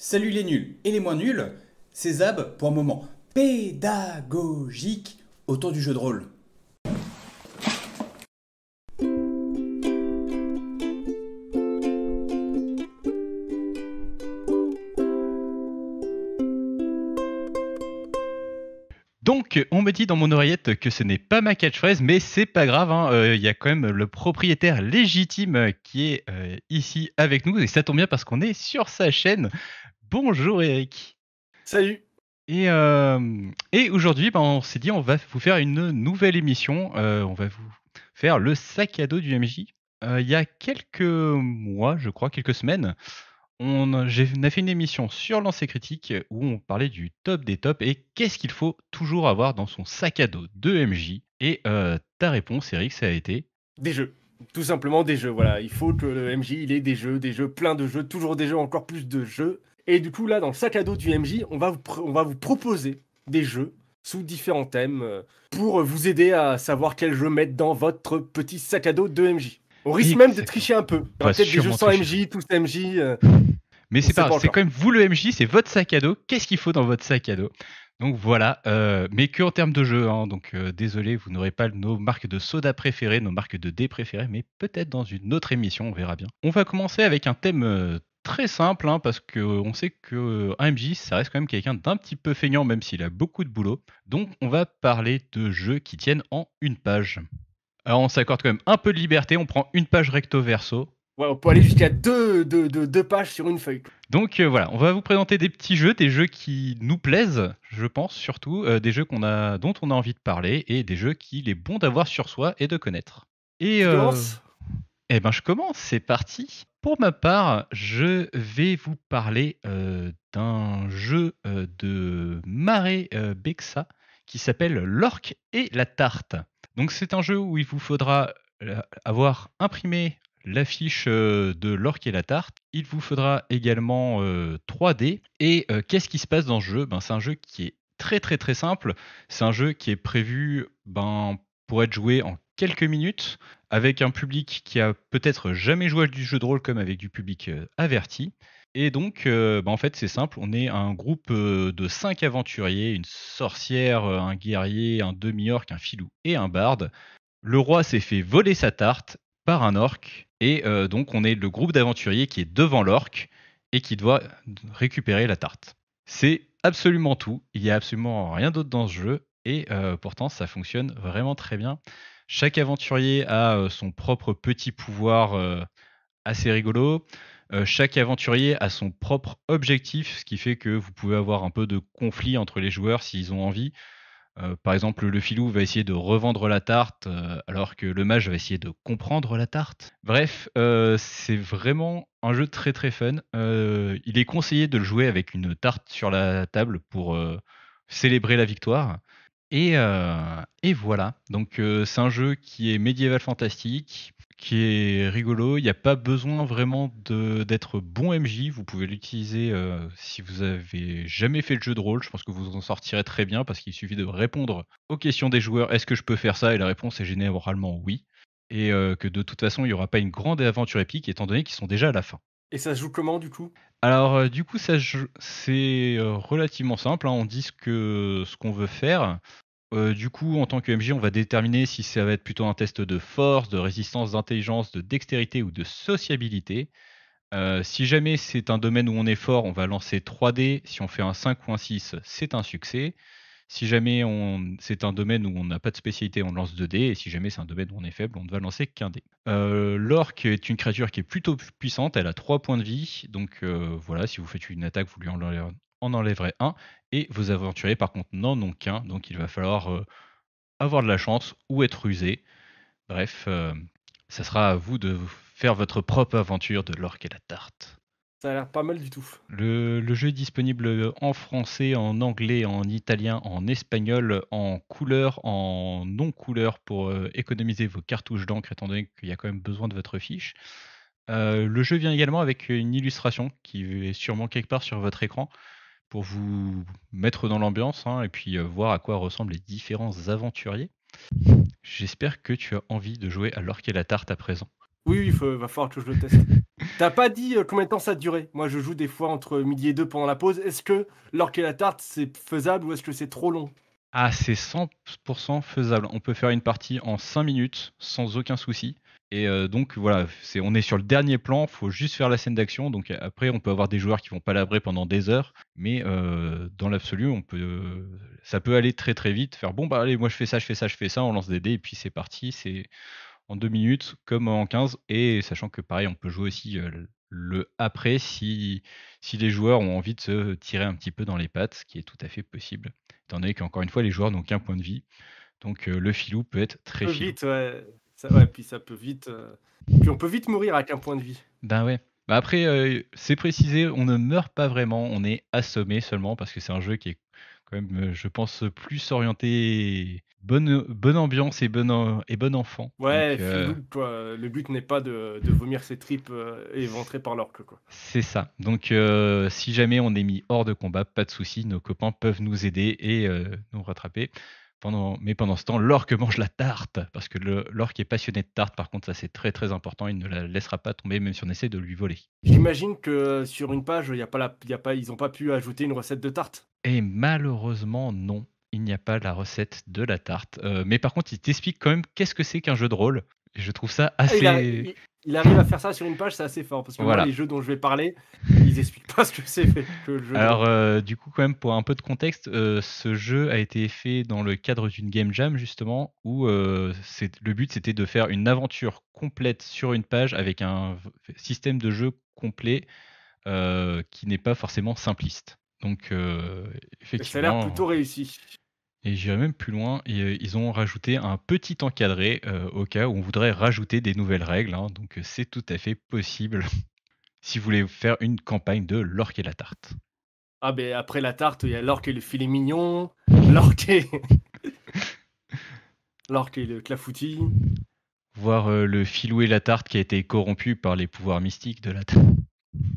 Salut les nuls et les moins nuls, c'est Zab pour un moment pédagogique autour du jeu de rôle. Donc, on me dit dans mon oreillette que ce n'est pas ma catchphrase, mais c'est pas grave. hein, euh, Il y a quand même le propriétaire légitime qui est euh, ici avec nous, et ça tombe bien parce qu'on est sur sa chaîne. Bonjour Eric. Salut Et, euh, et aujourd'hui, ben, on s'est dit on va vous faire une nouvelle émission. Euh, on va vous faire le sac à dos du MJ. Euh, il y a quelques mois, je crois, quelques semaines, on, j'ai- on a fait une émission sur Lancer Critique où on parlait du top des tops et qu'est-ce qu'il faut toujours avoir dans son sac à dos de MJ. Et euh, ta réponse, Eric, ça a été Des jeux. Tout simplement des jeux, voilà. Il faut que le MJ, il ait des jeux, des jeux, plein de jeux, toujours des jeux, encore plus de jeux. Et du coup, là, dans le sac à dos du MJ, on va vous, pr- on va vous proposer des jeux sous différents thèmes euh, pour vous aider à savoir quel jeu mettre dans votre petit sac à dos de MJ. Au risque même de tricher un peu. Peut-être des jeux sans tricher. MJ, tous MJ. euh, Mais c'est pas, c'est quand même vous le MJ, c'est votre sac à dos. Qu'est-ce qu'il faut dans votre sac à dos? Donc voilà, euh, mais que en termes de jeu. hein. donc euh, désolé, vous n'aurez pas nos marques de soda préférées, nos marques de dés préférées, mais peut-être dans une autre émission, on verra bien. On va commencer avec un thème euh, très simple, hein, parce que euh, on sait que un MJ, ça reste quand même quelqu'un d'un petit peu feignant, même s'il a beaucoup de boulot. Donc on va parler de jeux qui tiennent en une page. Alors on s'accorde quand même un peu de liberté, on prend une page recto verso, Ouais, on peut aller jusqu'à deux, deux, deux- deux pages sur une feuille. Donc euh, voilà, on va vous présenter des petits jeux, des jeux qui nous plaisent, je pense surtout, euh, des jeux qu'on a, dont on a envie de parler et des jeux qu'il est bon d'avoir sur soi et de connaître. Et Tu euh, commences? eh ben je commence, c'est parti. Pour ma part, je vais vous parler d'un jeu de euh, Bexa qui s'appelle L'Orque et la Tarte. Donc c'est un jeu où il vous faudra avoir imprimé l'affiche euh, de L'Orque et la Tarte. Il vous faudra également euh, 3D. Et euh, qu'est-ce qui se passe dans ce jeu? Ben, C'est un jeu qui est très très très simple. C'est un jeu qui est prévu ben, pour être joué en quelques minutes avec un public qui a peut-être jamais joué à du jeu de rôle comme avec du public euh, averti. Et donc, euh, bah, en fait, c'est simple. On est un groupe euh, de cinq aventuriers, une sorcière, euh, un guerrier, un demi-orc, un filou et un barde. Le roi s'est fait voler sa tarte par un orc. Et euh, donc, on est le groupe d'aventuriers qui est devant l'orc et qui doit récupérer la tarte. C'est absolument tout. Il n'y a absolument rien d'autre dans ce jeu. Et euh, pourtant, ça fonctionne vraiment très bien. Chaque aventurier a euh, son propre petit pouvoir assez rigolo. Chaque aventurier a son propre objectif, ce qui fait que vous pouvez avoir un peu de conflit entre les joueurs s'ils ont envie. Euh, par exemple, le filou va essayer de revendre la tarte, euh, alors que le mage va essayer de comprendre la tarte. Bref, euh, c'est vraiment un jeu très très fun. Il est conseillé de le jouer avec une tarte sur la table pour célébrer la victoire. Et, et voilà. Donc c'est un jeu qui est médiéval fantastique, qui est rigolo. Il n'y a pas besoin vraiment d'être bon MJ. Vous pouvez l'utiliser euh, si vous avez jamais fait le jeu de rôle. Je pense que vous en sortirez très bien parce qu'il suffit de répondre aux questions des joueurs. Est-ce que je peux faire ça? Et la réponse est généralement oui. Et euh, que de toute façon, il n'y aura pas une grande aventure épique étant donné qu'ils sont déjà à la fin. Et ça se joue comment du coup? Alors, euh, du coup, ça, c'est relativement simple. hein. On dit ce qu'on veut faire. Euh, du coup, en tant que MJ, on va déterminer si ça va être plutôt un test de force, de résistance, d'intelligence, de dextérité ou de sociabilité. Euh, si jamais c'est un domaine où on est fort, on va lancer 3D. Si on fait un 5 ou un 6, c'est un succès. Si jamais c'est un domaine où on n'a pas de spécialité, on lance 2 dés. Et si jamais c'est un domaine où on est faible, on ne va lancer qu'un dé. Euh, L'orque est une créature qui est plutôt pu- puissante. Elle a 3 points de vie. Donc euh, voilà, si vous faites une attaque, vous lui en en enlèverez un. Et vos aventuriers, par contre, n'en ont qu'un. Donc il va falloir euh, avoir de la chance ou être rusé. Bref, euh, ça sera à vous de faire votre propre aventure de l'orque et la tarte. Ça a l'air pas mal du tout. Le, le jeu est disponible en français, en anglais, en italien, en espagnol, en couleur, en non-couleur pour euh, économiser vos cartouches d'encre étant donné qu'il y a quand même besoin de votre fiche. Euh, le jeu vient également avec une illustration qui est sûrement quelque part sur votre écran pour vous mettre dans l'ambiance hein, et puis euh, voir à quoi ressemblent les différents aventuriers. J'espère que tu as envie de jouer à l'orque et la tarte à présent. Oui, il faut- va falloir que je le teste. T'as pas dit euh, combien de temps ça durait Moi, je joue des fois entre midi et deux pendant la pause. Est-ce que l'orque et la tarte, c'est faisable ou est-ce que c'est trop long? Ah, c'est 100% faisable. On peut faire une partie en 5 minutes sans aucun souci. Et euh, donc voilà, c'est, on est sur le dernier plan, faut juste faire la scène d'action. Donc après, on peut avoir des joueurs qui vont palabrer pendant des heures, mais euh, dans l'absolu, on peut, ça peut aller très très vite. Faire bon bah allez, moi je fais ça, je fais ça, je fais ça, on lance des dés et puis c'est parti. C'est en 2 minutes comme en 15 et sachant que pareil, on peut jouer aussi euh, le après si, si les joueurs ont envie de se tirer un petit peu dans les pattes, ce qui est tout à fait possible. Étant donné qu'encore une fois, les joueurs n'ont qu'un point de vie. Donc le filou peut être très filou. vite, ouais. Ça, ouais, puis ça peut vite. euh, Puis on peut vite mourir avec un point de vie. Ben ouais. Bah après, euh, c'est précisé, on ne meurt pas vraiment, on est assommé seulement parce que c'est un jeu qui est quand même, euh, je pense, plus orienté bonne, bonne ambiance et bon, en- et bon enfant. Ouais, Donc, euh, filou, quoi. Le but n'est pas de, de vomir ses tripes euh, éventrées par l'orque, quoi. c'est ça. Donc euh, si jamais on est mis hors de combat, pas de souci, nos copains peuvent nous aider et euh, nous rattraper. Pendant, mais pendant ce temps, l'orque mange la tarte, parce que l'orque est passionné de tarte, par contre ça c'est très très important, il ne la laissera pas tomber même si on essaie de lui voler. J'imagine que sur une page, y a pas la, y a pas, ils n'ont pas pu ajouter une recette de tarte. Et malheureusement, non, il n'y a pas la recette de la tarte. Euh, mais par contre, il t'explique quand même qu'est-ce que c'est qu'un jeu de rôle. Et je trouve ça Ah, assez. il, a- il- il arrive à faire ça sur une page, c'est assez fort. Parce que Voilà. moi, les jeux dont je vais parler, ils expliquent pas ce que c'est que le jeu. Alors, euh, du coup, quand même, pour un peu de contexte, euh, ce jeu a été fait dans le cadre d'une game jam, justement, où euh, le but c'était de faire une aventure complète sur une page avec un système de jeu complet qui n'est pas forcément simpliste. Donc, Et ça a effectivement. l'air plutôt réussi. Et j'irai même plus loin, et, euh, ils ont rajouté un petit encadré euh, au cas où on voudrait rajouter des nouvelles règles, hein, donc euh, c'est tout à fait possible si vous voulez faire une campagne de l'orque et la tarte. Ah, ben après la tarte, il y a l'orque et le filet mignon, l'orque et. l'orque et le clafoutis. Voir le filou et la tarte qui a été corrompu par les pouvoirs mystiques de la tarte.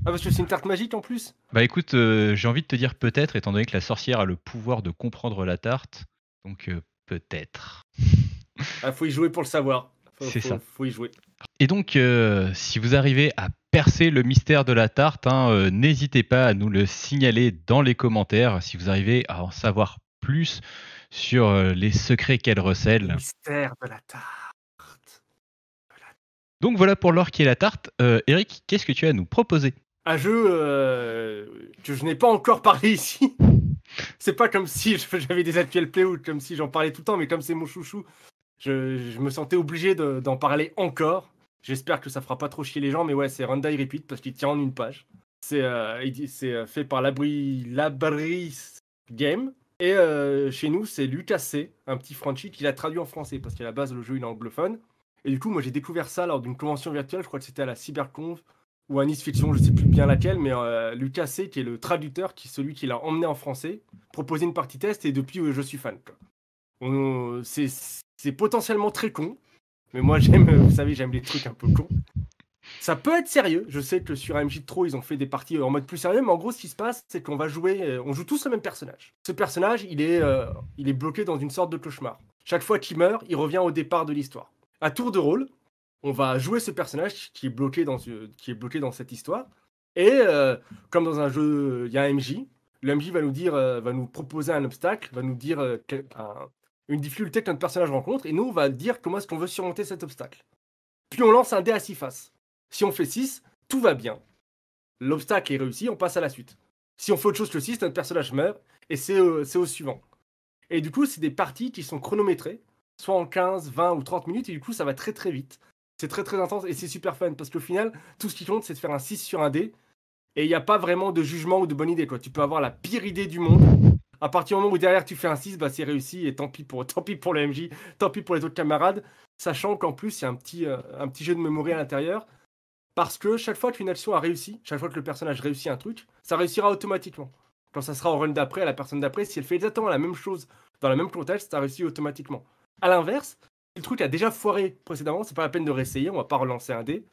Ah, parce que c'est une tarte magique en plus? Bah écoute, euh, j'ai envie de te dire peut-être, étant donné que la sorcière a le pouvoir de comprendre la tarte, donc euh, peut-être. Ah, faut y jouer pour le savoir. C'est ça. Faut y jouer. Et donc, euh, si vous arrivez à percer le mystère de la tarte, hein, n'hésitez pas à nous le signaler dans les commentaires si vous arrivez à en savoir plus sur les secrets qu'elle Le recèle. mystère de la tarte. Donc voilà pour l'orque et la tarte. Euh, Eric, qu'est-ce que tu as à nous proposer? Un jeu euh, que je n'ai pas encore parlé ici. C'est pas comme si j'avais des actuels play ou comme si j'en parlais tout le temps, mais comme c'est mon chouchou, je, me sentais obligé de- d'en parler encore. J'espère que ça fera pas trop chier les gens, mais ouais, c'est Run Die Repeat parce qu'il tient en une page. C'est euh, euh, fait par Labri, Game. Et chez nous, c'est Lucas C, un petit Frenchie qui l'a traduit en français parce qu'à la base, le jeu est anglophone. Et du coup, moi j'ai découvert ça lors d'une convention virtuelle, je crois que c'était à la Cyberconf ou Nice Fiction, je sais plus bien laquelle, mais euh, Lucas C, qui est le traducteur, qui est celui qui l'a emmené en français, proposait une partie test et depuis euh, je suis fan. C'est potentiellement très con, mais moi j'aime, euh, vous savez, j'aime les trucs un peu cons. Ça peut être sérieux, je sais que sur AMJ Trop ils ont fait des parties en mode plus sérieux, mais en gros ce qui se passe c'est qu'on va jouer, on joue tous le même personnage. Ce personnage il est, il est bloqué dans une sorte de cauchemar. Chaque fois qu'il meurt, il revient au départ de l'histoire. À tour de rôle, on va jouer ce personnage qui est bloqué dans, cette histoire. Et euh, comme dans un jeu, il y a un MJ. Le MJ va nous dire, euh, va nous proposer un obstacle, va nous dire euh, une difficulté que notre personnage rencontre, et nous on va dire comment est-ce qu'on veut surmonter cet obstacle. Puis on lance un dé à 6 faces. Si on fait 6, tout va bien. L'obstacle est réussi, on passe à la suite. Si on fait autre chose que 6, notre personnage meurt, et c'est c'est au suivant. Et du coup, c'est des parties qui sont chronométrées, soit en 15, 20 ou 30 minutes, et du coup, ça va très très vite. C'est très très intense et c'est super fun parce qu'au final, tout ce qui compte, c'est de faire un 6 sur un dé. Et il n'y a pas vraiment de jugement ou de bonne idée. Quoi. Tu peux avoir la pire idée du monde. À partir du moment où derrière tu fais un 6, bah, c'est réussi et tant pis, pour, tant pis pour le MJ, tant pis pour les autres camarades. Sachant qu'en plus, il y a un petit, euh, jeu de mémoire à l'intérieur. Parce que chaque fois qu'une action a réussi, chaque fois que le personnage réussit un truc, ça réussira automatiquement. Quand ça sera en run d'après, la personne d'après, si elle fait exactement la même chose dans le même contexte, ça réussit automatiquement. À l'inverse, le truc a déjà foiré précédemment, c'est pas la peine de réessayer, on va pas relancer un dé.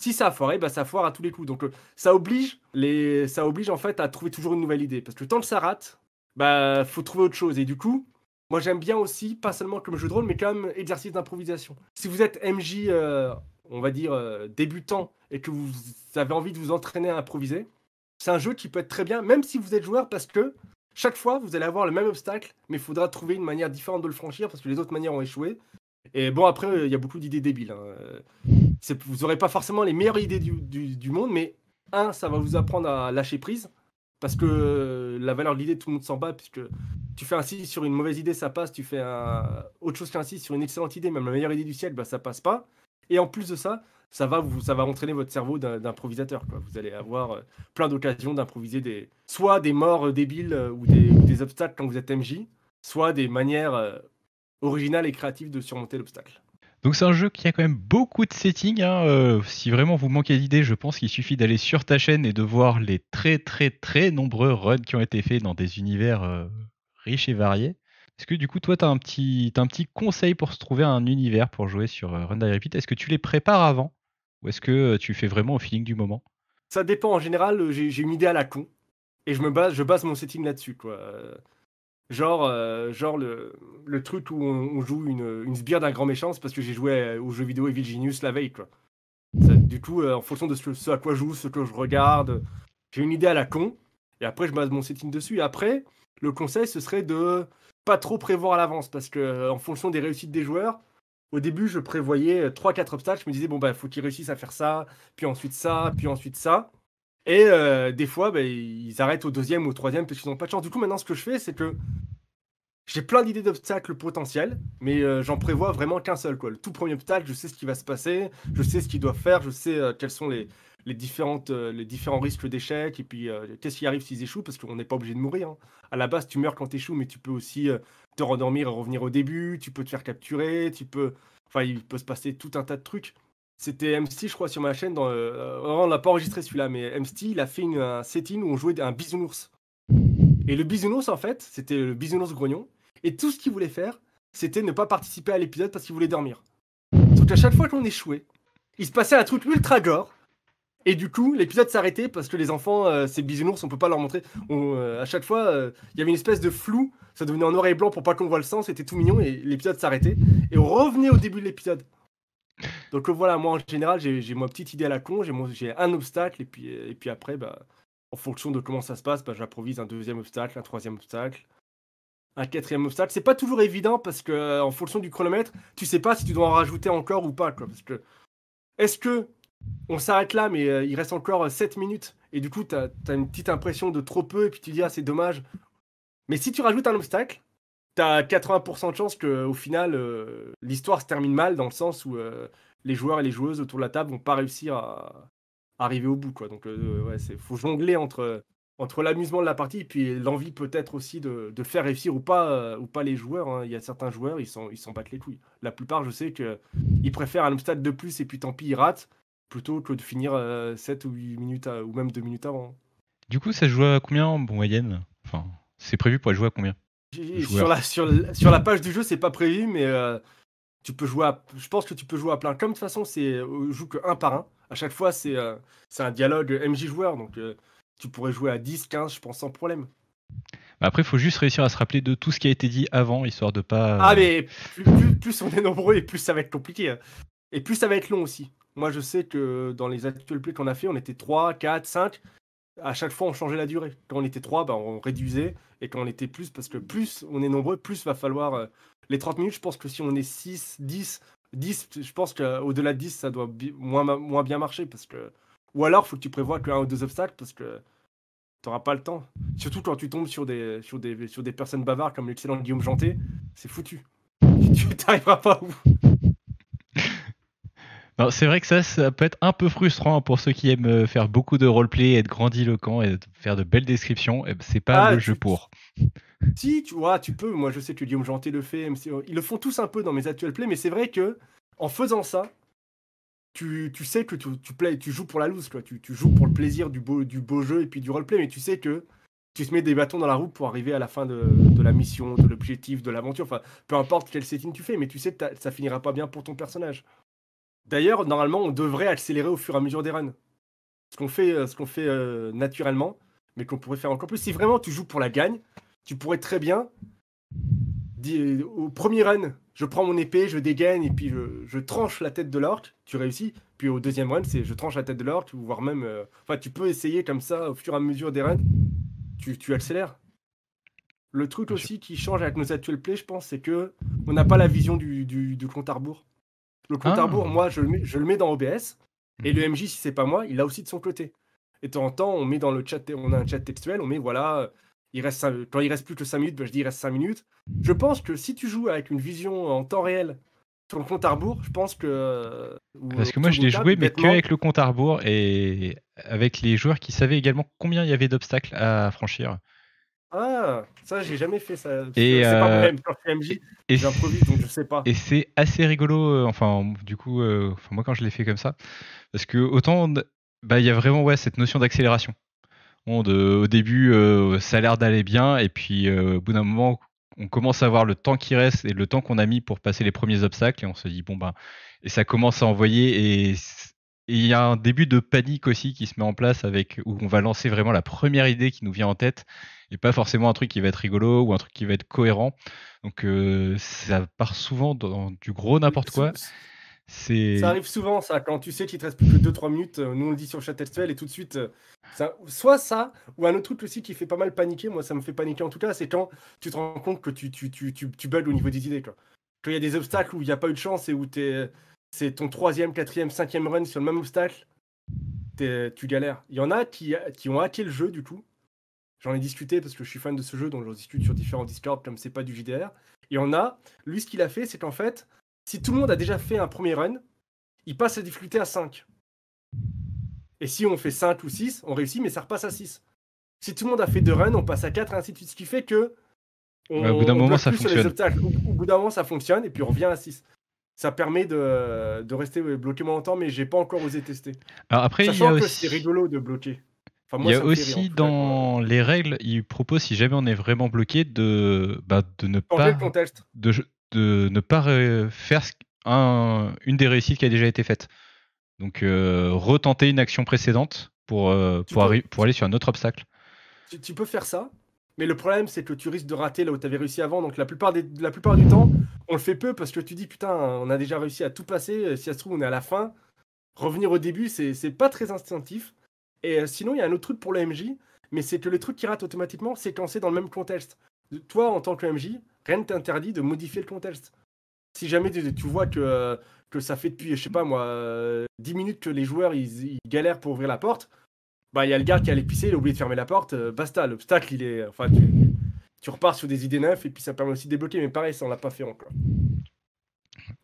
Si ça a foiré, bah ça foire à tous les coups. Donc euh, ça oblige les, ça oblige en fait à trouver toujours une nouvelle idée, parce que tant que ça rate, bah faut trouver autre chose. Et du coup, moi j'aime bien aussi, pas seulement comme jeu de rôle, mais comme exercice d'improvisation. Si vous êtes MJ, euh, on va dire, débutant et que vous avez envie de vous entraîner à improviser, c'est un jeu qui peut être très bien, même si vous êtes joueur, parce que chaque fois, vous allez avoir le même obstacle, mais il faudra trouver une manière différente de le franchir parce que les autres manières ont échoué. Et bon, après, il y a beaucoup d'idées débiles. Hein. Vous n'aurez pas forcément les meilleures idées du, monde, mais un, ça va vous apprendre à lâcher prise. Parce que la valeur de l'idée, tout le monde s'en bat, puisque tu fais 6 sur une mauvaise idée, ça passe. Tu fais autre chose 6 sur une excellente idée, même la meilleure idée du ciel, bah, ça passe pas. Et en plus de ça, ça va, vous, ça va entraîner votre cerveau d'improvisateur. Vous allez avoir euh, plein d'occasions d'improviser des, soit des morts euh, débiles euh, ou des, ou des, obstacles quand vous êtes MJ, soit des manières originales et créatives de surmonter l'obstacle. Donc c'est un jeu qui a quand même beaucoup de settings. Hein, si vraiment vous manquez d'idées, je pense qu'il suffit d'aller sur ta chaîne et de voir les très très très nombreux runs qui ont été faits dans des univers riches et variés. Est-ce que du coup, toi, tu as, un petit, un petit conseil pour se trouver un univers pour jouer sur Run Die Repeat? Est-ce que tu les prépares avant? Ou est-ce que tu fais vraiment au feeling du moment? Ça dépend. En général, j'ai une idée à la con. Et je me base, je base mon setting là-dessus. quoi. Genre, genre le, le, truc où on, joue une, une sbire d'un grand méchant, parce que j'ai joué au jeu vidéo Evil Genius la veille. Quoi. du coup, en fonction de ce, à quoi je joue, ce que je regarde, j'ai une idée à la con. Et après, je base mon setting dessus. Et après, le conseil, ce serait de pas trop prévoir à l'avance. Parce que en fonction des réussites des joueurs, au début, je prévoyais 3-4 euh, obstacles. Je me disais, bon, bah, faut qu'ils réussissent à faire ça, puis ensuite ça, puis ensuite ça. Et euh, des fois, bah, ils arrêtent au deuxième ou au troisième parce qu'ils n'ont pas de chance. Du coup, maintenant, ce que je fais, c'est que j'ai plein d'idées d'obstacles potentiels, mais euh, j'en prévois vraiment qu'un seul. Quoi. Le tout premier obstacle, je sais ce qui va se passer, je sais ce qu'ils doivent faire, je sais quels sont les, les, différentes, les différents risques d'échec, et puis qu'est-ce qui arrive s'ils échouent, parce qu'on n'est pas obligé de mourir. Hein. À la base, tu meurs quand tu échoues, mais tu peux aussi te rendormir et revenir au début, tu peux te faire capturer, tu peux. Enfin, il peut se passer tout un tas de trucs. C'était MC, je crois, sur ma chaîne. Dans, euh, on l'a pas enregistré celui-là, mais MC, il a fait un setting où on jouait un bisounours. Et le bisounours, en fait, c'était le bisounours grognon. Et tout ce qu'il voulait faire, c'était ne pas participer à l'épisode parce qu'il voulait dormir. Donc à chaque fois qu'on échouait, il se passait un truc ultra gore. Et du coup, l'épisode s'arrêtait parce que les enfants, euh, ces bisounours, on peut pas leur montrer. Euh, à chaque fois, il y avait une espèce de flou ça devenait en noir et blanc pour pas qu'on voit le sang, c'était tout mignon et l'épisode s'arrêtait. Et on revenait au début de l'épisode. Donc voilà, moi en général, j'ai ma petite idée à la con, j'ai un obstacle et puis, et puis après, bah, en fonction de comment ça se passe, bah, j'improvise un deuxième obstacle, un troisième obstacle, un quatrième obstacle. C'est pas toujours évident parce que en fonction du chronomètre, tu sais pas si tu dois en rajouter encore ou pas. Quoi, parce que est-ce que on s'arrête là, mais euh, il reste encore 7 minutes et du coup, tu as, une petite impression de trop peu et puis tu dis, ah, c'est dommage, mais si tu rajoutes un obstacle, tu as 80% de chance qu'au final, euh, l'histoire se termine mal, dans le sens où euh, les joueurs et les joueuses autour de la table vont pas réussir à, arriver au bout. Quoi. Donc, euh, ouais, il faut jongler entre, entre l'amusement de la partie et puis l'envie peut-être aussi de, de, faire réussir ou pas, ou pas les joueurs. Hein. Il y a certains joueurs, ils s'en ils battent les couilles. La plupart, je sais qu'ils préfèrent un obstacle de plus et puis tant pis, ils ratent, plutôt que de finir 7 ou 8 minutes, ou même 2 minutes avant. Du coup, ça joue à combien en moyenne? Enfin... C'est prévu pour jouer à combien? Sur la, sur, sur la page du jeu, c'est pas prévu, mais euh, tu peux jouer à, je pense que tu peux jouer à plein. Comme de toute façon, c'est euh, joue que un par un. À chaque fois, c'est euh, c'est un dialogue MJ joueur, donc tu pourrais jouer à 10, 15, je pense, sans problème. Après, il faut juste réussir à se rappeler de tout ce qui a été dit avant, histoire de pas. Ah, mais plus, plus, on est nombreux et plus ça va être compliqué. Hein. Et plus ça va être long aussi. Moi, je sais que dans les actuels plays qu'on a fait, on était 3, 4, 5 à chaque fois, on changeait la durée. Quand on était 3, bah, on réduisait. Et quand on était plus, parce que plus on est nombreux, plus va falloir. Euh, les 30 minutes, je pense que si on est 6, 10, 10, je pense qu'au-delà de 10, ça doit moins, bien marcher. Parce. Ou alors, il faut que tu prévois qu'un ou deux obstacles, parce que tu n'auras pas le temps. Surtout quand tu tombes sur des, personnes bavardes comme l'excellent Guillaume Janté, c'est foutu. Tu n'arriveras pas où c'est vrai que ça, ça peut être un peu frustrant pour ceux qui aiment euh, faire beaucoup de roleplay, être grandiloquent et faire de belles descriptions. Eh ben, c'est pas ah, le jeu pour. Si, tu vois, tu peux. Moi, je sais que Guillaume Janté le fait. Ils le font tous un peu dans mes actuels plays, mais c'est vrai que en faisant ça, tu, tu sais que tu, tu, play, tu joues pour la loose, quoi. Tu, tu, joues pour le plaisir du beau, du beau jeu et puis du roleplay, mais tu sais que tu te mets des bâtons dans la roue pour arriver à la fin de, de la mission, de l'objectif, de l'aventure. Enfin, peu importe quel setting tu fais, mais tu sais que ça finira pas bien pour ton personnage. D'ailleurs, normalement, on devrait accélérer au fur et à mesure des runs. Ce qu'on fait, euh, ce qu'on fait euh, naturellement, mais qu'on pourrait faire encore plus. Si vraiment tu joues pour la gagne, tu pourrais très bien dis- au premier run, je prends mon épée, je dégaine et puis je, je tranche la tête de l'orc, tu réussis. Puis au deuxième run, c'est je tranche la tête de l'orc, voire même. euh, Enfin, tu peux essayer comme ça au fur et à mesure des runs, tu, tu accélères. Le truc aussi qui change avec nos actuels plays, je pense, c'est que on n'a pas la vision du, du, du compte à rebours. Le compte Ah. à rebours, moi, je le, mets, je le mets dans OBS. Et Mhm. le MJ, si c'est pas moi, il l'a aussi de son côté. Et de temps en temps, on met dans le chat, on a un chat textuel, on met voilà, euh, il reste quand il reste plus que 5 minutes, ben, je dis il reste 5 minutes. Je pense que si tu joues avec une vision en temps réel sur le compte à rebours, je pense que. euh, ou Parce que moi, je l'ai joué, mais que avec le compte à rebours et avec les joueurs qui savaient également combien il y avait d'obstacles à franchir. Ah, ça, j'ai jamais fait ça. Et, C'est pas euh, moi-même quand je suis MJ, Et j'improvise donc je sais pas. Et c'est assez rigolo, euh, enfin, du coup, euh, enfin, moi quand je l'ai fait comme ça, parce que autant, bah, il y a vraiment ouais, cette notion d'accélération. Bon, de- au début, ça a l'air d'aller bien, et puis au bout d'un moment, on commence à voir le temps qui reste et le temps qu'on a mis pour passer les premiers obstacles, et on se dit, bon, ben, et ça commence à envoyer, et il y a un début de panique aussi qui se met en place avec où on va lancer vraiment la première idée qui nous vient en tête, et pas forcément un truc qui va être rigolo ou un truc qui va être cohérent. Donc euh, ça part souvent dans du gros n'importe quoi. Ça- arrive souvent, ça, quand tu sais qu'il te reste plus que 2-3 minutes, euh, nous on le dit sur le chat textuel, et tout de suite, euh, ça- soit ça, ou un autre truc aussi qui fait pas mal paniquer, moi ça me fait paniquer en tout cas, c'est quand tu te rends compte que tu, tu, tu, tu, tu bugs au niveau des idées. Quoi. Quand il y a des obstacles où il n'y a pas eu de chance et où c'est ton troisième, quatrième, cinquième run sur le même obstacle, tu galères. Il y en a qui, qui ont hacké le jeu du coup. J'en ai discuté parce que je suis fan de ce jeu, donc j'en discute sur différents Discord comme c'est pas du JDR. Y en a, lui ce qu'il a fait, c'est qu'en fait, si tout le monde a déjà fait un premier run, il passe la difficulté à 5. Et si on fait 5 ou 6, on réussit, mais ça repasse à 6. Si tout le monde a fait 2 runs, on passe à 4 et ainsi de suite. Ce qui fait que. On, Ouais, au bout d'un on moment, ça fonctionne. Au, au bout d'un moment, ça fonctionne et puis on revient à 6. Ça permet de, de rester bloqué moins longtemps, mais j'ai pas encore osé tester. Alors après, il y Sachant a que aussi, c'est rigolo de bloquer. Enfin, il y a rire, aussi dans les règles, il propose si jamais on est vraiment bloqué de, bah, de ne Changer pas de, de ne pas faire un- une des réussites qui a déjà été faite. Donc euh, retenter une action précédente pour, euh, pour, peux- arri- pour aller sur un autre obstacle. Tu, tu peux faire ça, mais le problème c'est que tu risques de rater là où tu avais réussi avant. Donc la plupart, des, la plupart du temps, on le fait peu parce que tu dis putain, on a déjà réussi à tout passer. euh, Si ça se trouve, on est à la fin. Revenir au début, c'est pas très instinctif. Et euh, sinon, il y a un autre truc pour le mais c'est que le truc qui rate automatiquement, c'est quand c'est dans le même contexte. Toi, en tant que MJ, rien ne t'interdit de modifier le contexte. Si jamais tu, vois que, euh, que ça fait depuis, je sais pas moi, euh, 10 minutes que les joueurs ils, galèrent pour ouvrir la porte, bah il y a le gars qui allait pisser, il a oublié de fermer la porte, euh, basta, l'obstacle il est. Enfin, tu, repars sur des idées neuves et puis ça permet aussi de débloquer, mais pareil, ça on l'a pas fait encore.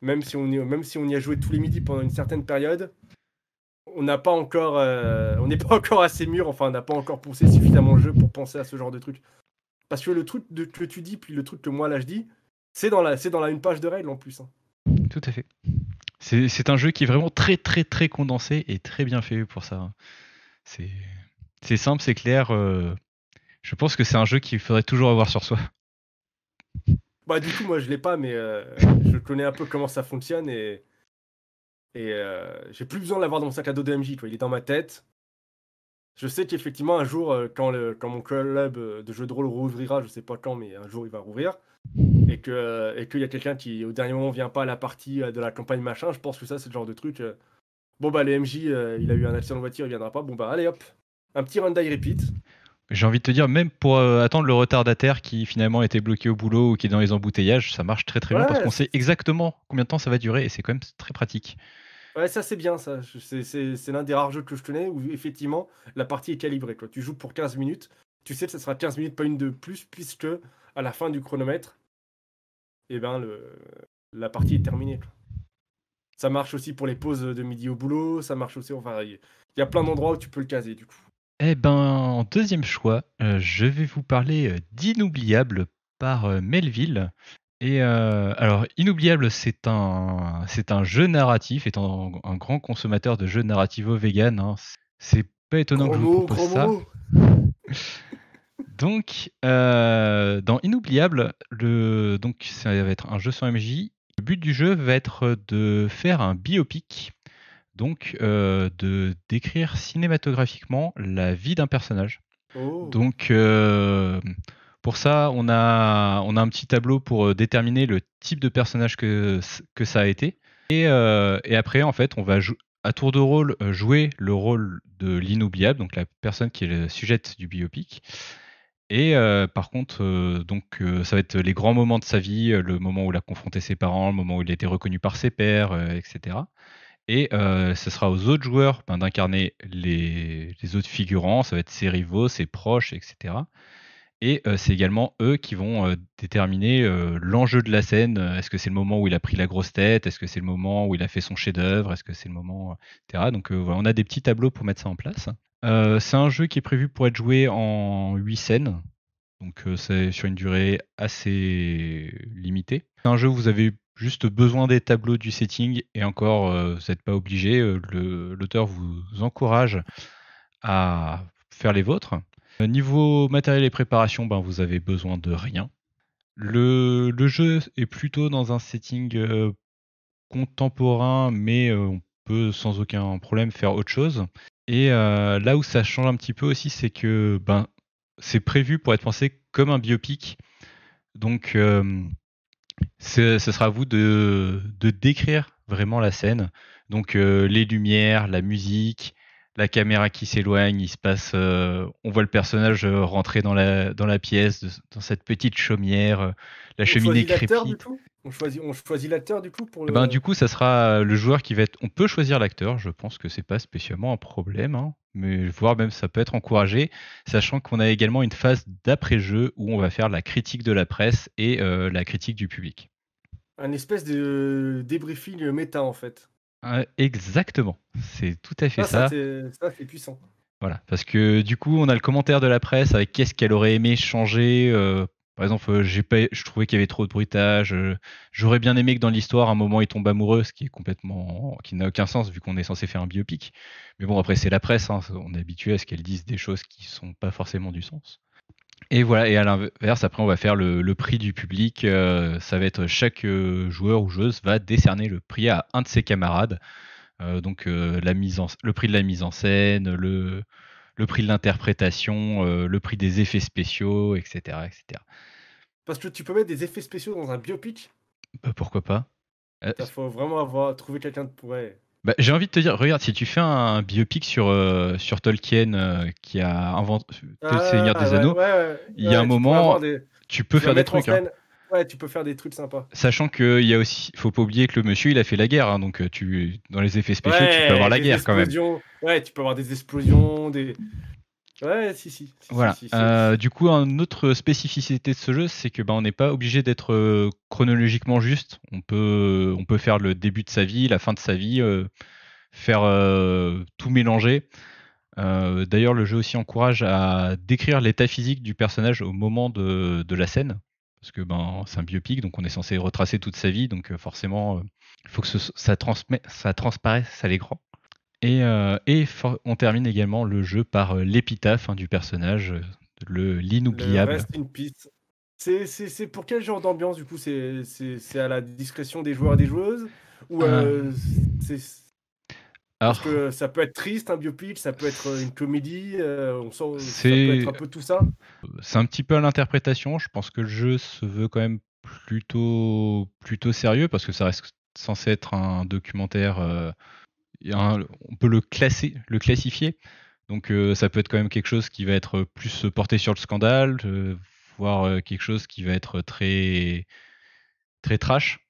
Même si on même si on y a joué tous les midis pendant une certaine période, on n'a pas encore, euh, on n'est pas encore assez mûr, enfin on n'a pas encore poussé suffisamment le jeu pour penser à ce genre de truc. Parce que le truc de- que tu dis, puis le truc que moi là je dis, c'est dans la, c'est dans la une page de règles en plus. hein. Tout à fait. C'est c'est un jeu qui est vraiment très très très condensé et très bien fait pour ça. C'est c'est simple, c'est clair. euh, je pense que c'est un jeu qu'il faudrait toujours avoir sur soi. Bah du coup moi je l'ai pas, mais euh, je connais un peu comment ça fonctionne et et euh, j'ai plus besoin de l'avoir dans mon sac à dos de MJ, quoi. Il est dans ma tête. Je sais qu'effectivement un jour euh, quand le quand mon club euh, de jeux de rôle rouvrira, je sais pas quand, mais un jour il va rouvrir et que et qu'il y a quelqu'un qui au dernier moment vient pas à la partie euh, de la campagne machin, je pense que ça c'est le genre de truc. euh, bon bah le MJ euh, il a eu un accident de voiture, il viendra pas. Bon bah allez hop, un petit run die repeat. J'ai envie de te dire, même pour euh, attendre le retardataire qui finalement était bloqué au boulot ou qui est dans les embouteillages, ça marche très très bien parce qu'on sait exactement combien de temps ça va durer et c'est quand même très pratique. Ouais, ça c'est bien, ça. C'est, l'un des rares jeux que je connais où effectivement la partie est calibrée. Tu joues pour 15 minutes, tu sais que ça sera 15 minutes, pas une de plus, puisque à la fin du chronomètre, eh ben, la partie est terminée. Ça marche aussi pour les pauses de midi au boulot, ça marche aussi. Enfin, il y a plein d'endroits où tu peux le caser du coup. Eh ben, en deuxième choix, euh, je vais vous parler euh, d'Inoubliable par euh, Melville. Et euh, alors, Inoubliable, c'est un, c'est un jeu narratif, étant un grand consommateur de jeux narrativos vegan. hein, c'est pas étonnant que je vous propose ça. Donc, euh, dans Inoubliable, le, donc ça va être un jeu sans MJ. Le but du jeu va être de faire un biopic, donc euh, de décrire cinématographiquement la vie d'un personnage. Oh. Donc, Pour ça, on a, on a un petit tableau pour euh, déterminer le type de personnage que, que ça a été. Et, euh, et après, en fait, on va à tour de rôle euh, jouer le rôle de l'inoubliable, donc la personne qui est le sujet du biopic. Et par contre, donc ça va être les grands moments de sa vie, le moment où il a confronté ses parents, le moment où il a été reconnu par ses pairs, etc. Et ce sera aux autres joueurs ben, d'incarner les, les, autres figurants, ça va être ses rivaux, ses proches, etc. Et c'est également eux qui vont déterminer l'enjeu de la scène. Est-ce que c'est le moment où il a pris la grosse tête? Est-ce que c'est le moment où il a fait son chef-d'œuvre? Est-ce que c'est le moment, etc. Donc voilà, on a des petits tableaux pour mettre ça en place. c'est un jeu qui est prévu pour être joué en 8 scènes. Donc c'est sur une durée assez limitée. C'est un jeu où vous avez juste besoin des tableaux du setting et encore, vous n'êtes pas obligé. L'auteur vous encourage à faire les vôtres. Euh, niveau matériel et préparation, ben, vous avez besoin de rien. Le, jeu est plutôt dans un setting euh, contemporain, mais euh, on peut sans aucun problème faire autre chose. Et là où ça change un petit peu aussi, c'est que ben, c'est prévu pour être pensé comme un biopic. Donc, ce sera à vous de, de, décrire vraiment la scène. Donc, les lumières, la musique, la caméra qui s'éloigne, il se passe, euh, on voit le personnage euh, rentrer dans la, dans la pièce, dans cette petite chaumière, euh, la cheminée crépite. On choisit, on choisit l'acteur du coup pour eh ben, du coup, ça sera le joueur qui va être. On peut choisir l'acteur. Je pense que c'est pas spécialement un problème, hein, mais voire même ça peut être encouragé, sachant qu'on a également une phase d'après-jeu où on va faire la critique de la presse et la critique du public. Un espèce de débriefing méta en fait exactement, c'est tout à fait ah, ça. Ça, c'est puissant. Voilà, parce que du coup, on a le commentaire de la presse avec qu'est-ce qu'elle aurait aimé changer. Euh, par exemple, euh, j'ai pas, je trouvais qu'il y avait trop de bruitage. Euh, j'aurais bien aimé que dans l'histoire, à un moment, il tombe amoureux, ce qui est complètement, qui n'a aucun sens vu qu'on est censé faire un biopic. Mais bon, après, c'est la presse, hein, on est habitué à ce qu'elle dise des choses qui sont pas forcément du sens. Et voilà, et à l'inverse, après, on va faire le, prix du public. Euh, ça va être chaque euh, joueur ou joueuse va décerner le prix à un de ses camarades. Euh, donc, la mise en, le prix de la mise en scène, le, le prix de l'interprétation, le prix des effets spéciaux, etc., etc. Parce que tu peux mettre des effets spéciaux dans un biopic? Bah, Pourquoi pas Il faut vraiment avoir trouvé quelqu'un de pourrait. Bah, j'ai envie de te dire, regarde, si tu fais un biopic sur, euh, sur Tolkien euh, qui a inventé le ah, Seigneur des Anneaux, il y a un moment, tu peux faire des trucs. Hein. Ouais, tu peux faire des trucs sympas. Sachant qu'il y a aussi, faut pas oublier que le monsieur, il a fait la guerre, hein, donc euh, tu, dans les effets spéciaux, tu peux avoir la guerre quand même. Ouais, tu peux avoir des explosions, des, Ouais, si, si. voilà. Euh, du coup, une autre spécificité de ce jeu, c'est que bah, on n'est pas obligé d'être euh, chronologiquement juste. On peut, on peut faire le début de sa vie, la fin de sa vie, euh, faire tout mélanger. D'ailleurs, le jeu aussi encourage à décrire l'état physique du personnage au moment de, la scène. Parce que ben, c'est un biopic, donc on est censé retracer toute sa vie, donc forcément, il faut que ça, transmet, ça transparaisse à l'écran. Et, euh, on termine également le jeu par euh, l'épitaphe hein, du personnage, euh, le l'inoubliable. C'est pour quel genre d'ambiance du coup? C'est à la discrétion des joueurs et des joueuses? Ou Parce que ça peut être triste un biopic, ça peut être une comédie, on sent ça peut être un peu tout ça? C'est un petit peu à l'interprétation. Je pense que le jeu se veut quand même plutôt plutôt sérieux parce que ça reste censé être un documentaire on peut le classer, le classifier. Donc euh, ça peut être quand même quelque chose qui va être plus porté sur le scandale, euh, voire euh, quelque chose qui va être très très trash,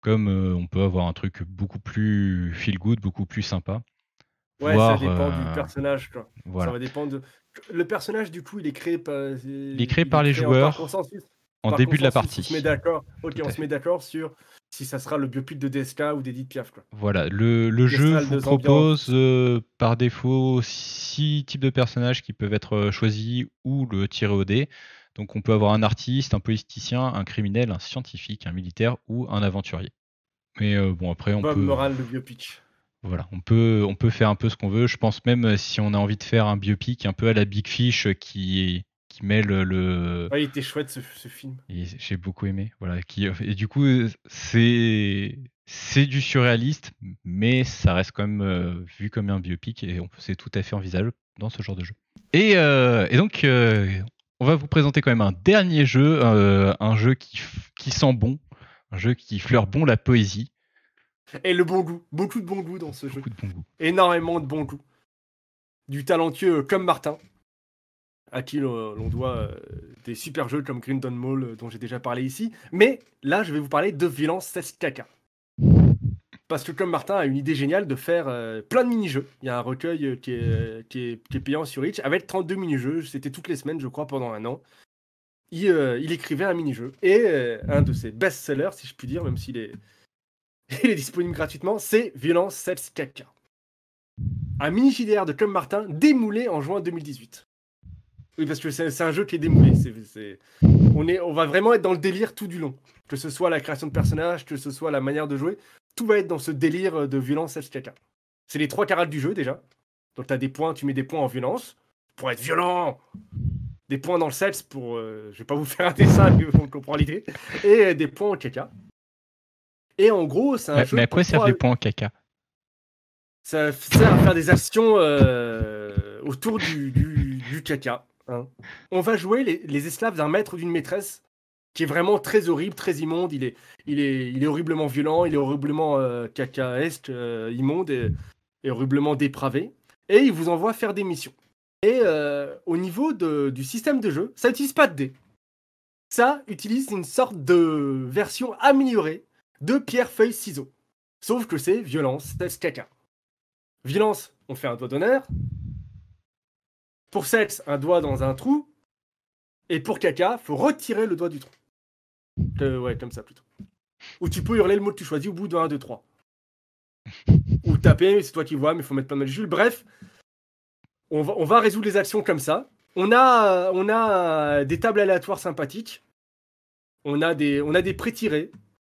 comme on peut avoir un truc beaucoup plus feel good, beaucoup plus sympa. Ouais, ça dépend du personnage. Ça va dépendre Le personnage, du coup, il est créé par, il est créé par les joueurs en début de la partie. On se met d'accord. Ok, on se met d'accord sur si ça sera le biopic de DSK ou d'Edith Piaf. Quoi. Voilà, le, le jeu vous propose euh, par défaut six types de personnages qui peuvent être euh, choisis ou le tirer au dé. Donc on peut avoir un artiste, un politicien, un criminel, un scientifique, un militaire ou un aventurier. Mais euh, bon après on peut. moral le biopic. Voilà, on peut, on peut faire un peu ce qu'on veut. Je pense même si on a envie de faire un biopic un peu à la Big Fish qui qui mêle le. Ouais, il était chouette ce, film. J'ai beaucoup aimé. Voilà. Qui, et du coup, c'est c'est du surréaliste, mais ça reste quand même euh, vu comme un biopic et c'est tout à fait envisageable dans ce genre de jeu. Et, euh, et donc, euh, on va vous présenter quand même un dernier jeu, un jeu qui, qui sent bon, un jeu qui fleure bon la poésie. Et le bon goût, beaucoup de bon goût dans ce jeu. Beaucoup de bon goût. Énormément de bon goût. Du talentueux comme Martin, à qui l'on doit euh, des super jeux comme Green Dawn Mall euh, dont j'ai déjà parlé ici. Mais là, je vais vous parler de Violence 16 caca. Parce que comme Martin a une idée géniale de faire euh, plein de mini-jeux. Il y a un recueil qui est, payant sur Itch avec 32 mini-jeux. C'était toutes les semaines, je crois, pendant un an. Il, écrivait un mini-jeu. Et un de ses best-sellers, si je puis dire, même s'il est, il est disponible gratuitement, c'est Violence 16 caca. Un mini JDR de Comme Martin démoulé en juin 2018. Oui, parce que c'est un jeu qui est démoulé. On, est, on va vraiment être dans le délire tout du long. Que ce soit la création de personnages, que ce soit la manière de jouer, tout va être dans ce délire de violence caca. C'est les trois carats du jeu déjà. Donc tu as des points, tu mets des points en violence pour être violent. Des points dans le self pour. euh, je vais pas vous faire un dessin, mais on comprend l'idée. Et euh, des points en caca. Et en gros, c'est un Mais, jeu. mais à quoi servent les points en caca? Ça sert à faire des actions euh, autour du, du, du caca. Hein. On va jouer les, esclaves d'un maître ou d'une maîtresse qui est vraiment très horrible, très immonde. Il est, il est, il est horriblement violent, il est horriblement euh, cacaesque, euh, immonde et, et horriblement dépravé. Et il vous envoie faire des missions. Et euh, au niveau de- du système de jeu, ça n'utilise pas de dés. Ça utilise une sorte de version améliorée de pierre, feuille, ciseaux. Sauf que c'est violence, test, caca. Violence, on fait un doigt d'honneur. Pour sexe, un doigt dans un trou. Et pour caca, faut retirer le doigt du trou. Euh, ouais, comme ça plutôt. Ou tu peux hurler le mot que tu choisis au bout de 1, 2, 3. Ou taper, c'est toi qui vois, mais il faut mettre plein de majuscules. Bref, on va, on va résoudre les actions comme ça. On a, on a des tables aléatoires sympathiques. On a des, on a des pré-tirés.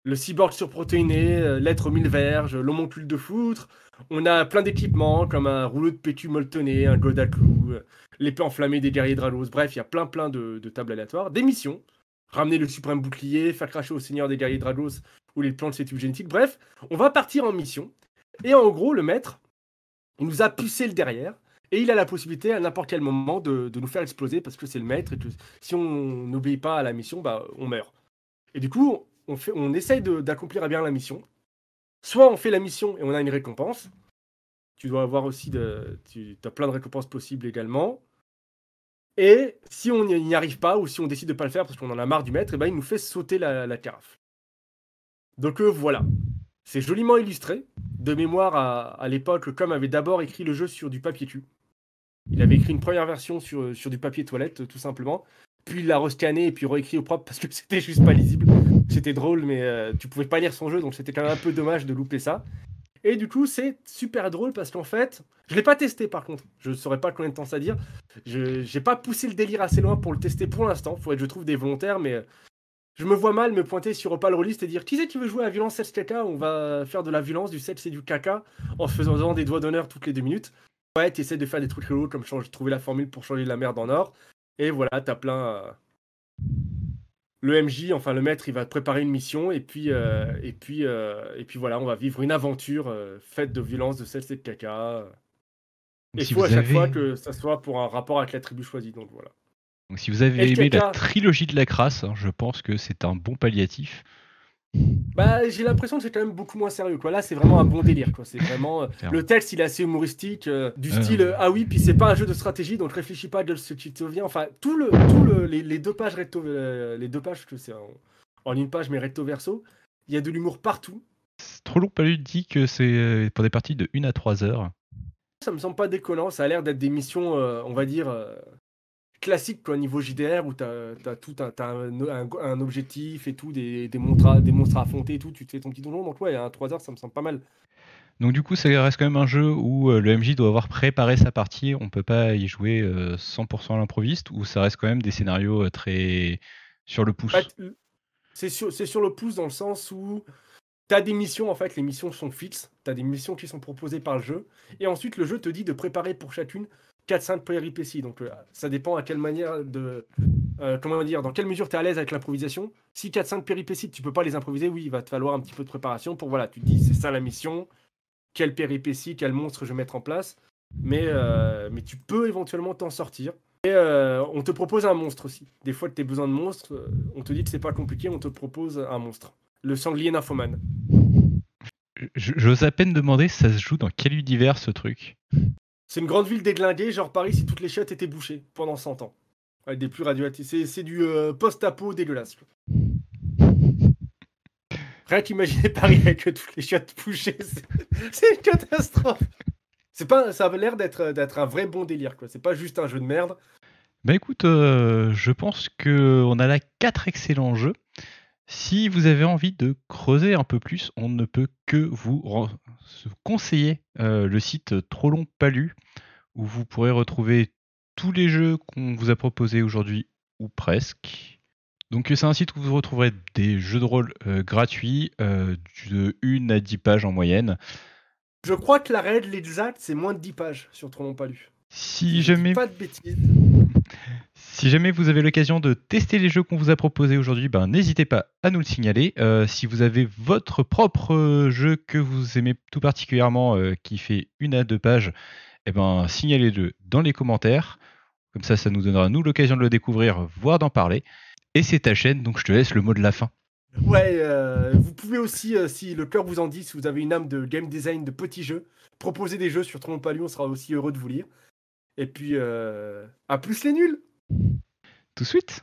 Le cyborg surprotéiné, euh, l'être aux mille verges, l'homoncule de foutre. On a plein d'équipements comme un rouleau de PQ molletonné, un god à clous, euh, l'épée enflammée des guerriers Dralos. Bref, il y a plein plein de, tables aléatoires. Des missions. Ramener le suprême bouclier, faire cracher au seigneur des guerriers Dragos ou les plans de ses tubes génétiques. Bref, on va partir en mission. Et en gros, le maître, il nous a pucé le derrière. Et il a la possibilité à n'importe quel moment de, de nous faire exploser parce que c'est le maître et que si on n'obéit pas à la mission, bah, on meurt. Et du coup, on, essaye d'accomplir à bien la mission. Soit on fait la mission et on a une récompense. Tu dois avoir aussi tu as plein de récompenses possibles également. Et si on n'y arrive pas ou si on décide de pas le faire parce qu'on en a marre du maître, et ben il nous fait sauter la, carafe. Donc euh, voilà, c'est joliment illustré. De mémoire à, à l'époque, comme avait d'abord écrit le jeu sur du papier cul. Il avait écrit une première version sur, sur du papier toilette, tout simplement. Puis il l'a rescanné et puis réécrit au propre parce que c'était juste pas lisible. C'était drôle, mais euh, tu pouvais pas lire son jeu, donc c'était quand même un peu dommage de louper ça. Et du coup, c'est super drôle parce qu'en fait, je l'ai pas testé par contre. Je saurais pas combien de temps ça dure. Je j'ai pas poussé le délire assez loin pour le tester pour l'instant. Faudrait que je trouve des volontaires, mais euh, je me vois mal me pointer sur Opal Rollist et dire qui c'est qui veut jouer à violence sexe caca? On va faire de la violence, du sexe et du caca en se faisant des doigts d'honneur toutes les deux minutes. Ouais, tu essaies de faire des trucs rigolos comme trouver la formule pour changer la merde en or. Et voilà, t'as plein. euh, Le MJ, enfin le maître, il va te préparer une mission et puis euh, et puis euh, et puis voilà, on va vivre une aventure euh, faite de violence, de sexe et de caca. Et il si faut à chaque avez- fois que ça soit pour un rapport avec la tribu choisie. Donc voilà. Donc, si vous avez aimé la trilogie de la crasse, hein, je pense que c'est un bon palliatif. Bah, j'ai l'impression que c'est quand même beaucoup moins sérieux. Quoi. Là, c'est vraiment un bon délire. Quoi. C'est vraiment euh, le texte, il est assez humoristique, euh, du Euh. style euh, ah oui, puis c'est pas un jeu de stratégie, donc réfléchis pas de ce qui te vient. Enfin, tout le, tout le, les, les deux pages recto, les deux pages que c'est en, en une page mais recto verso, il y a de l'humour partout. C'est trop long, Palu dit que c'est pour des parties de 1 à 3 heures. Ça me semble pas déconnant. Ça a l'air d'être des missions, on va dire. Euh, classiques quoi, niveau JDR où tu as, tout un, un, un- un objectif et tout, des, des, monstres à, des monstres à affronter et tout, tu te fais ton petit donjon. Donc, ouais, à 3 heures, ça me semble pas mal. Donc du coup, ça reste quand même un jeu où euh, le MJ doit avoir préparé sa partie. On peut pas y jouer euh, 100% à l'improviste, ou ça reste quand même des scénarios euh, très sur le pouce? L- c'est sur, sur le pouce dans le sens où tu as des missions, en fait, les missions sont fixes, tu as des missions qui sont proposées par le jeu, et ensuite le jeu te dit de préparer pour chacune 4-5 péripéties. Donc euh, ça dépend à quelle manière de. euh, comment dire, dans quelle mesure tu es à l'aise avec l'improvisation. Si 4-5 péripéties, tu peux pas les improviser, oui, il va te falloir un petit peu de préparation pour, voilà, tu te dis, c'est ça la mission, quelle péripétie, quel monstre je vais mettre en place, mais, euh, tu peux éventuellement t'en sortir. Et euh, on te propose un monstre aussi. Des fois, tu as besoin de monstres, on te dit que c'est pas compliqué, on te propose un monstre. Le sanglier nymphomane. J'ose à peine demander, ça se joue dans quel univers ce truc C'est une grande ville déglinguée, genre Paris si toutes les chiottes étaient bouchées pendant 100 ans. Ouais, des plus radioactifs. C'est, du euh, post-apo dégueulasse. Rien qu'imaginer Paris avec toutes les chiottes bouchées, c'est, une catastrophe. Ça a l'air d'être, un vrai bon délire, quoi. C'est pas juste un jeu de merde. Bah écoute, euh, je pense que on a là quatre excellents jeux. Si vous avez envie de creuser un peu plus, on ne peut que vous conseiller euh, le site Trop Long Palu, où vous pourrez retrouver tous les jeux qu'on vous a proposés aujourd'hui, ou presque. Donc c'est un site où vous retrouverez des jeux de rôle euh, gratuits, euh, de 1 à 10 pages en moyenne. Je crois que la règle exacte, c'est moins de 10 pages sur Trop Long Palu. Si jamais Pas de bêtises. Si jamais vous avez l'occasion de tester les jeux qu'on vous a proposés aujourd'hui, ben, n'hésitez pas à nous le signaler. Euh, si vous avez votre propre jeu que vous aimez tout particulièrement, euh, qui fait une à deux pages, eh ben, signalez-le dans les commentaires. Comme ça, ça nous donnera nous l'occasion de le découvrir, voire d'en parler. Et c'est ta chaîne, donc je te laisse le mot de la fin. Ouais, euh, vous pouvez aussi, si le cœur vous en dit, si vous avez une âme de game design, de petits jeux, proposer des jeux sur Palu, on sera aussi heureux de vous lire. Et puis, euh, à plus les nuls. Tout de suite